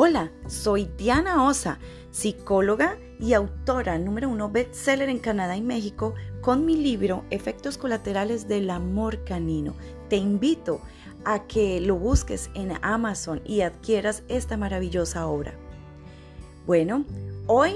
Hola, soy Diana Osa, psicóloga y autora número uno bestseller en Canadá y México con mi libro Efectos colaterales del amor canino. Te invito a que lo busques en Amazon y adquieras esta maravillosa obra. Bueno, hoy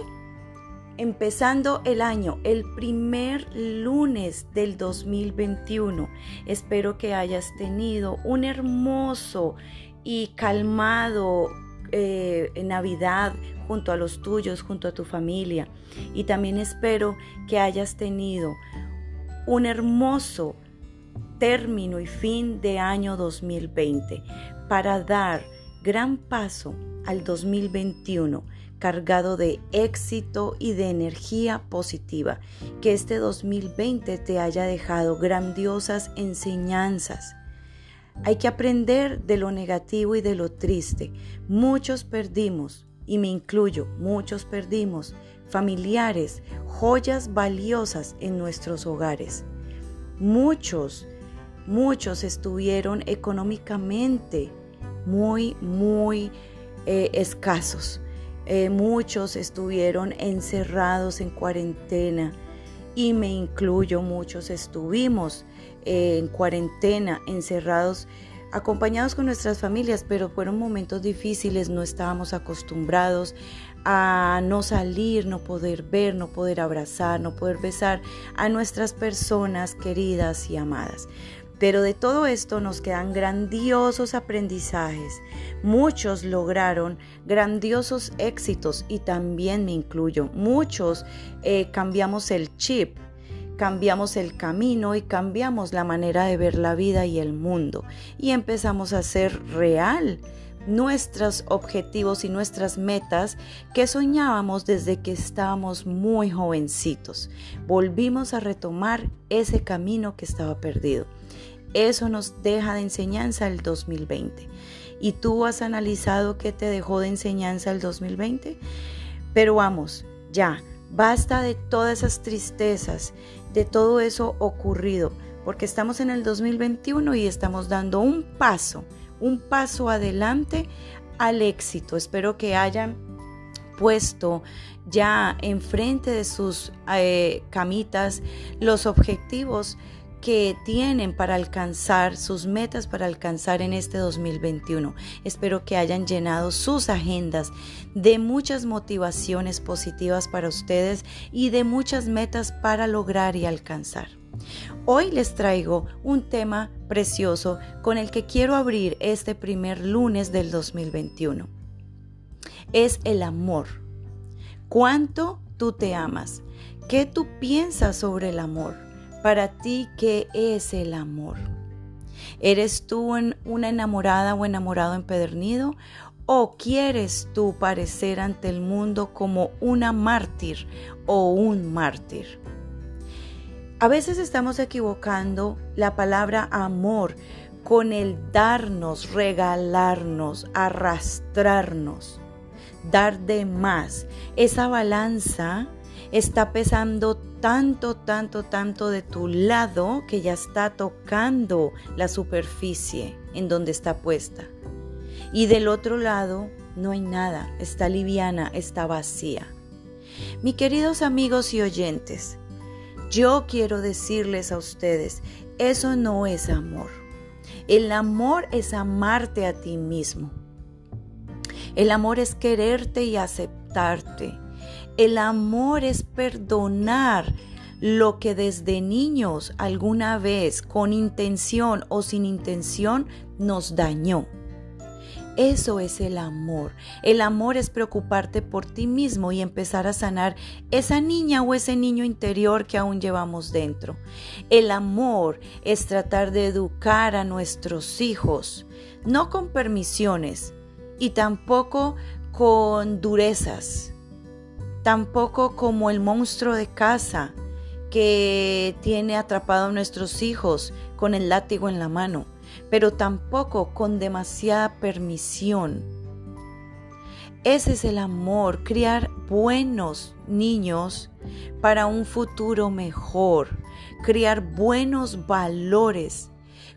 empezando el año, el primer lunes del 2021. Espero que hayas tenido un hermoso y calmado eh, Navidad junto a los tuyos, junto a tu familia. Y también espero que hayas tenido un hermoso término y fin de año 2020 para dar gran paso al 2021 cargado de éxito y de energía positiva. Que este 2020 te haya dejado grandiosas enseñanzas hay que aprender de lo negativo y de lo triste. Muchos perdimos, y me incluyo, muchos perdimos familiares, joyas valiosas en nuestros hogares. Muchos, muchos estuvieron económicamente muy, muy eh, escasos. Eh, muchos estuvieron encerrados en cuarentena y me incluyo, muchos estuvimos en cuarentena, encerrados, acompañados con nuestras familias, pero fueron momentos difíciles, no estábamos acostumbrados a no salir, no poder ver, no poder abrazar, no poder besar a nuestras personas queridas y amadas. Pero de todo esto nos quedan grandiosos aprendizajes. Muchos lograron grandiosos éxitos y también me incluyo. Muchos eh, cambiamos el chip, cambiamos el camino y cambiamos la manera de ver la vida y el mundo y empezamos a hacer real nuestros objetivos y nuestras metas que soñábamos desde que estábamos muy jovencitos. Volvimos a retomar ese camino que estaba perdido. Eso nos deja de enseñanza el 2020. ¿Y tú has analizado qué te dejó de enseñanza el 2020? Pero vamos, ya, basta de todas esas tristezas, de todo eso ocurrido, porque estamos en el 2021 y estamos dando un paso, un paso adelante al éxito. Espero que hayan puesto ya enfrente de sus eh, camitas los objetivos que tienen para alcanzar sus metas para alcanzar en este 2021. Espero que hayan llenado sus agendas de muchas motivaciones positivas para ustedes y de muchas metas para lograr y alcanzar. Hoy les traigo un tema precioso con el que quiero abrir este primer lunes del 2021. Es el amor. ¿Cuánto tú te amas? ¿Qué tú piensas sobre el amor? Para ti, ¿qué es el amor? ¿Eres tú una enamorada o enamorado empedernido? ¿O quieres tú parecer ante el mundo como una mártir o un mártir? A veces estamos equivocando la palabra amor con el darnos, regalarnos, arrastrarnos, dar de más. Esa balanza está pesando tanto, tanto, tanto de tu lado que ya está tocando la superficie en donde está puesta. Y del otro lado no hay nada, está liviana, está vacía. Mis queridos amigos y oyentes, yo quiero decirles a ustedes, eso no es amor. El amor es amarte a ti mismo. El amor es quererte y aceptarte. El amor es perdonar lo que desde niños alguna vez con intención o sin intención nos dañó. Eso es el amor. El amor es preocuparte por ti mismo y empezar a sanar esa niña o ese niño interior que aún llevamos dentro. El amor es tratar de educar a nuestros hijos, no con permisiones y tampoco con durezas, tampoco como el monstruo de casa que tiene atrapado a nuestros hijos con el látigo en la mano, pero tampoco con demasiada permisión. Ese es el amor, criar buenos niños para un futuro mejor, criar buenos valores,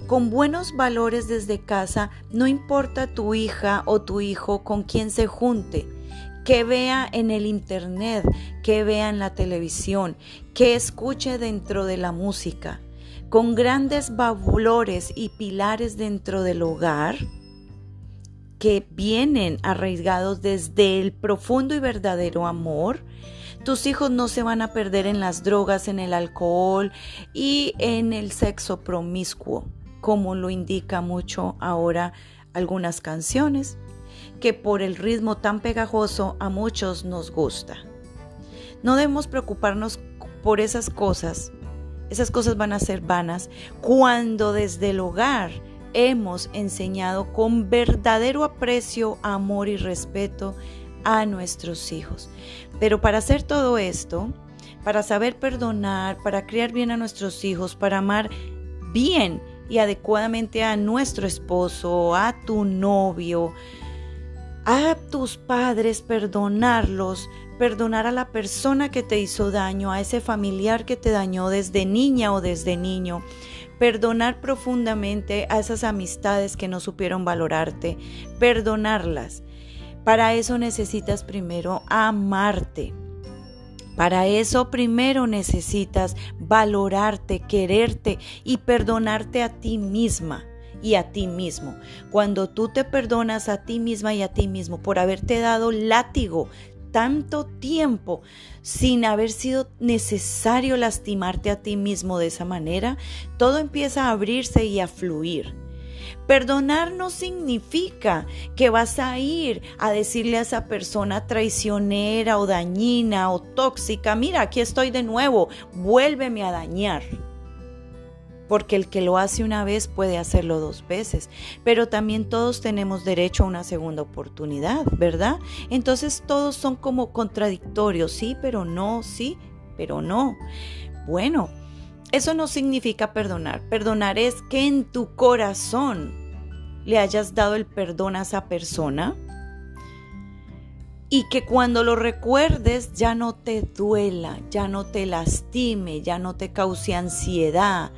con buenos valores desde casa, no importa tu hija o tu hijo con quien se junte, que vea en el internet, que vea en la televisión, que escuche dentro de la música, con grandes valores y pilares dentro del hogar que vienen arraigados desde el profundo y verdadero amor, tus hijos no se van a perder en las drogas, en el alcohol y en el sexo promiscuo, como lo indica mucho ahora algunas canciones, que por el ritmo tan pegajoso a muchos nos gusta. No debemos preocuparnos por esas cosas. Esas cosas van a ser vanas cuando desde el hogar hemos enseñado con verdadero aprecio, amor y respeto a nuestros hijos. Pero para hacer todo esto, para saber perdonar, para criar bien a nuestros hijos, para amar bien y adecuadamente a nuestro esposo, a tu novio, a tus padres, perdonarlos, perdonar a la persona que te hizo daño, a ese familiar que te dañó desde niña o desde niño, perdonar profundamente a esas amistades que no supieron valorarte, perdonarlas. Para eso necesitas primero amarte. Para eso primero necesitas valorarte, quererte y perdonarte a ti misma y a ti mismo. Cuando tú te perdonas a ti misma y a ti mismo por haberte dado látigo tanto tiempo sin haber sido necesario lastimarte a ti mismo de esa manera, todo empieza a abrirse y a fluir. Perdonar no significa que vas a ir a decirle a esa persona traicionera o dañina o tóxica, mira, aquí estoy de nuevo, vuélveme a dañar. Porque el que lo hace una vez puede hacerlo dos veces, pero también todos tenemos derecho a una segunda oportunidad, ¿verdad? Entonces todos son como contradictorios, sí, pero no, sí, pero no. Bueno, eso no significa perdonar. Perdonar es que en tu corazón le hayas dado el perdón a esa persona y que cuando lo recuerdes ya no te duela, ya no te lastime, ya no te cause ansiedad,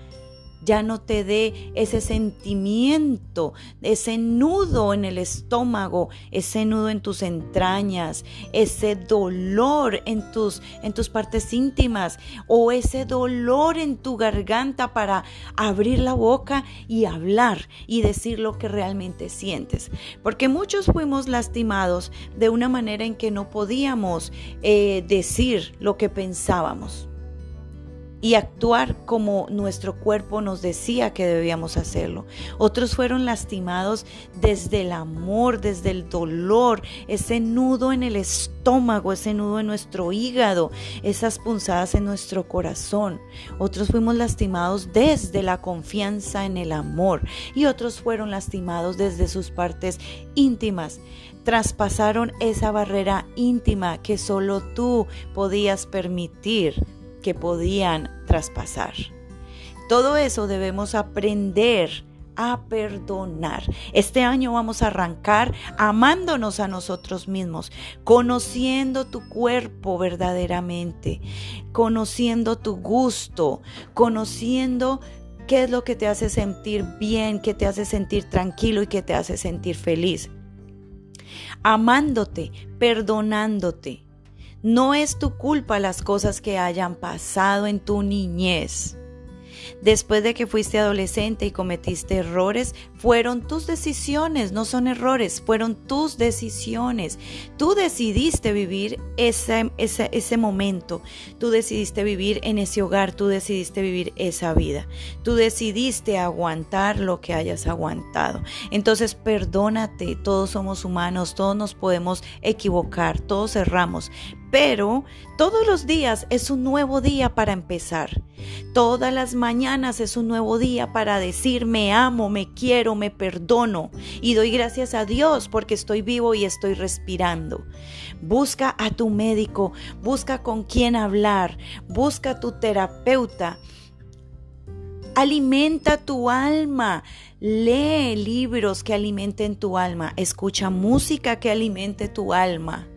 ya no te dé ese sentimiento, ese nudo en el estómago, ese nudo en tus entrañas, ese dolor en tus, en tus partes íntimas o ese dolor en tu garganta para abrir la boca y hablar y decir lo que realmente sientes. Porque muchos fuimos lastimados de una manera en que no podíamos eh, decir lo que pensábamos y actuar como nuestro cuerpo nos decía que debíamos hacerlo. Otros fueron lastimados desde el amor, desde el dolor, ese nudo en el estómago, ese nudo en nuestro hígado, esas punzadas en nuestro corazón. Otros fuimos lastimados desde la confianza en el amor y otros fueron lastimados desde sus partes íntimas. Traspasaron esa barrera íntima que solo tú podías permitir que podían traspasar. Todo eso debemos aprender a perdonar. Este año vamos a arrancar amándonos a nosotros mismos, conociendo tu cuerpo verdaderamente, conociendo tu gusto, conociendo qué es lo que te hace sentir bien, qué te hace sentir tranquilo y qué te hace sentir feliz. Amándote, perdonándote no es tu culpa las cosas que hayan pasado en tu niñez. Después de que fuiste adolescente y cometiste errores, fueron tus decisiones, no son errores, fueron tus decisiones. Tú decidiste vivir ese, ese, ese, momento, tú decidiste vivir en ese hogar, tú decidiste vivir esa vida, tú decidiste aguantar lo que hayas aguantado. Entonces perdónate, todos somos humanos, todos nos podemos equivocar, todos erramos, pero todos los días es un nuevo día para empezar. Todas las mañanas es un nuevo día para decir me amo, me quiero, me perdono y doy gracias a Dios porque estoy vivo y estoy respirando. Busca a tu médico, busca con quién hablar, busca a tu terapeuta. Alimenta tu alma. Lee libros que alimenten tu alma. Escucha música que alimente tu alma.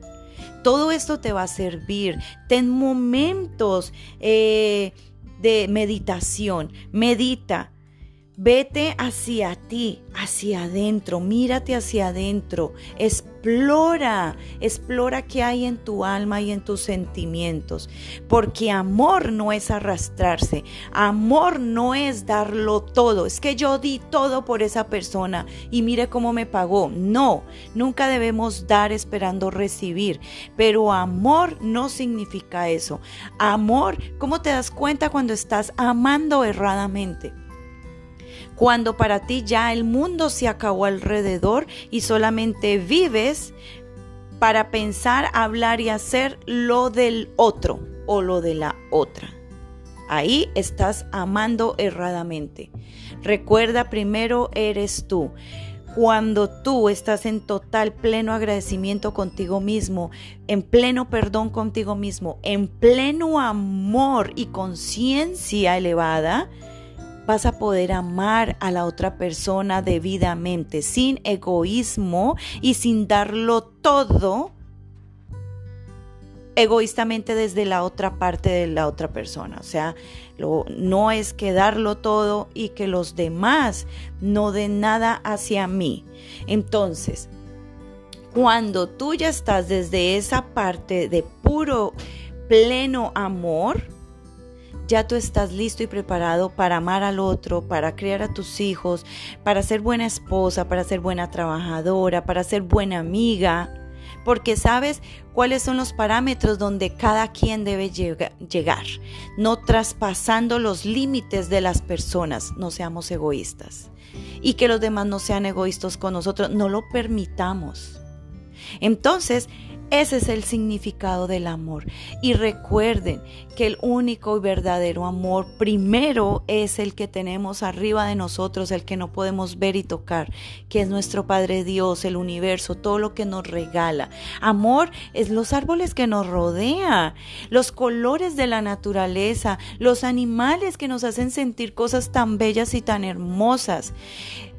Todo esto te va a servir. Ten momentos eh, de meditación. Medita. Vete hacia ti, hacia adentro, mírate hacia adentro, explora, explora qué hay en tu alma y en tus sentimientos, porque amor no es arrastrarse, amor no es darlo todo, es que yo di todo por esa persona y mire cómo me pagó, no, nunca debemos dar esperando recibir, pero amor no significa eso, amor, ¿cómo te das cuenta cuando estás amando erradamente? Cuando para ti ya el mundo se acabó alrededor y solamente vives para pensar, hablar y hacer lo del otro o lo de la otra. Ahí estás amando erradamente. Recuerda, primero eres tú. Cuando tú estás en total pleno agradecimiento contigo mismo, en pleno perdón contigo mismo, en pleno amor y conciencia elevada, vas a poder amar a la otra persona debidamente, sin egoísmo y sin darlo todo egoístamente desde la otra parte de la otra persona. O sea, no es que darlo todo y que los demás no den nada hacia mí. Entonces, cuando tú ya estás desde esa parte de puro, pleno amor, ya tú estás listo y preparado para amar al otro, para criar a tus hijos, para ser buena esposa, para ser buena trabajadora, para ser buena amiga, porque sabes cuáles son los parámetros donde cada quien debe llegar, no traspasando los límites de las personas, no seamos egoístas. Y que los demás no sean egoístas con nosotros, no lo permitamos. Entonces, ese es el significado del amor. Y recuerden que el único y verdadero amor primero es el que tenemos arriba de nosotros, el que no podemos ver y tocar, que es nuestro Padre Dios, el universo, todo lo que nos regala. Amor es los árboles que nos rodean, los colores de la naturaleza, los animales que nos hacen sentir cosas tan bellas y tan hermosas.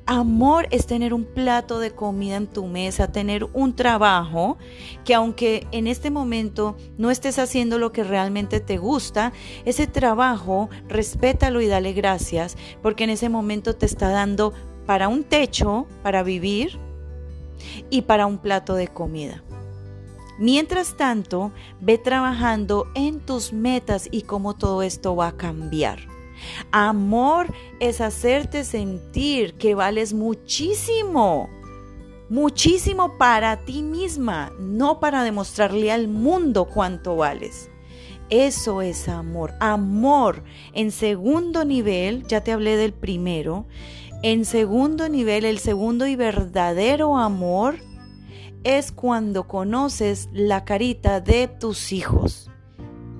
Amor es tener un plato de comida en tu mesa, tener un trabajo que aunque en este momento no estés haciendo lo que realmente te gusta, ese trabajo respétalo y dale gracias porque en ese momento te está dando para un techo, para vivir y para un plato de comida. Mientras tanto, ve trabajando en tus metas y cómo todo esto va a cambiar. Amor es hacerte sentir que vales muchísimo, muchísimo para ti misma, no para demostrarle al mundo cuánto vales. Eso es amor. Amor en segundo nivel, ya te hablé del primero, en segundo nivel, el segundo y verdadero amor es cuando conoces la carita de tus hijos.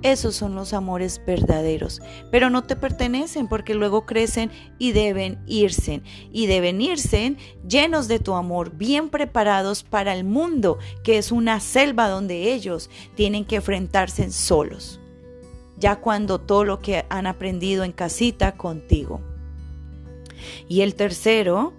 Esos son los amores verdaderos, pero no te pertenecen porque luego crecen y deben irse. Y deben irse llenos de tu amor, bien preparados para el mundo, que es una selva donde ellos tienen que enfrentarse solos. Ya cuando todo lo que han aprendido en casita contigo. Y el tercero,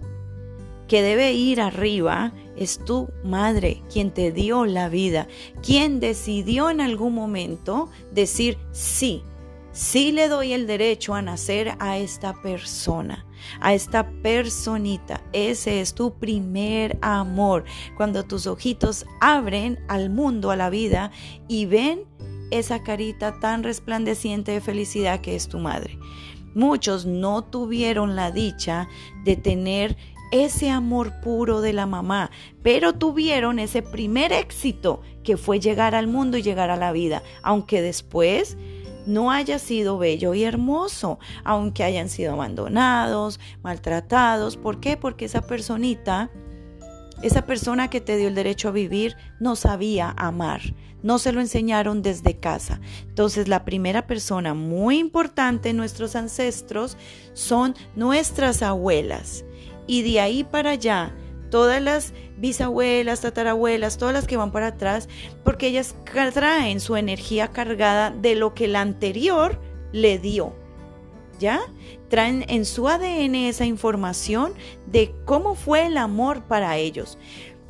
que debe ir arriba, es tu madre quien te dio la vida, quien decidió en algún momento decir sí, sí le doy el derecho a nacer a esta persona, a esta personita. Ese es tu primer amor. Cuando tus ojitos abren al mundo, a la vida y ven esa carita tan resplandeciente de felicidad que es tu madre. Muchos no tuvieron la dicha de tener ese amor puro de la mamá, pero tuvieron ese primer éxito que fue llegar al mundo y llegar a la vida, aunque después no haya sido bello y hermoso, aunque hayan sido abandonados, maltratados. ¿Por qué? Porque esa personita, esa persona que te dio el derecho a vivir, no sabía amar, no se lo enseñaron desde casa. Entonces la primera persona muy importante en nuestros ancestros son nuestras abuelas y de ahí para allá, todas las bisabuelas, tatarabuelas, todas las que van para atrás, porque ellas traen su energía cargada de lo que la anterior le dio. ¿Ya? Traen en su ADN esa información de cómo fue el amor para ellos.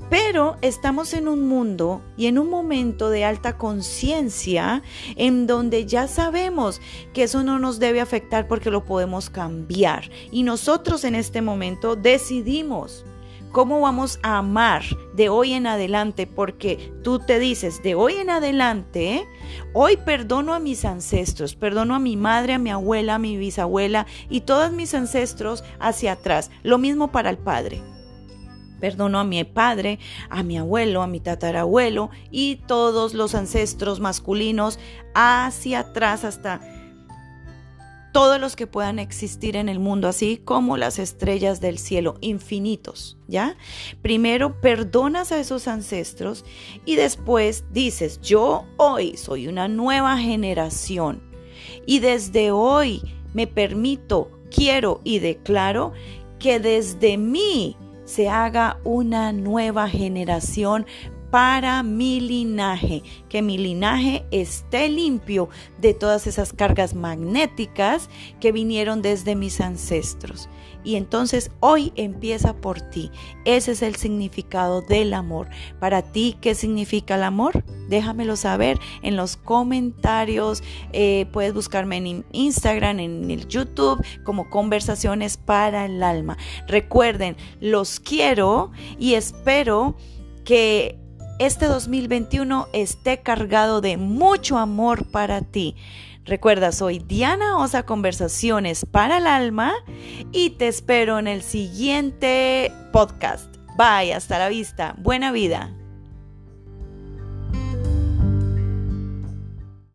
Pero estamos en un mundo y en un momento de alta conciencia en donde ya sabemos que eso no nos debe afectar porque lo podemos cambiar. Y nosotros en este momento decidimos cómo vamos a amar de hoy en adelante, porque tú te dices, de hoy en adelante, hoy perdono a mis ancestros, perdono a mi madre, a mi abuela, a mi bisabuela y todos mis ancestros hacia atrás. Lo mismo para el padre. Perdono a mi padre, a mi abuelo, a mi tatarabuelo y todos los ancestros masculinos hacia atrás hasta todos los que puedan existir en el mundo, así como las estrellas del cielo, infinitos, ¿ya? Primero perdonas a esos ancestros y después dices, yo hoy soy una nueva generación y desde hoy me permito, quiero y declaro que desde mí se haga una nueva generación para mi linaje, que mi linaje esté limpio de todas esas cargas magnéticas que vinieron desde mis ancestros. Y entonces hoy empieza por ti. Ese es el significado del amor. Para ti, ¿qué significa el amor? Déjamelo saber en los comentarios. Eh, puedes buscarme en Instagram, en el YouTube, como conversaciones para el alma. Recuerden, los quiero y espero que este 2021 esté cargado de mucho amor para ti. Recuerda, soy Diana Osa Conversaciones para el Alma y te espero en el siguiente podcast. Bye, hasta la vista. Buena vida.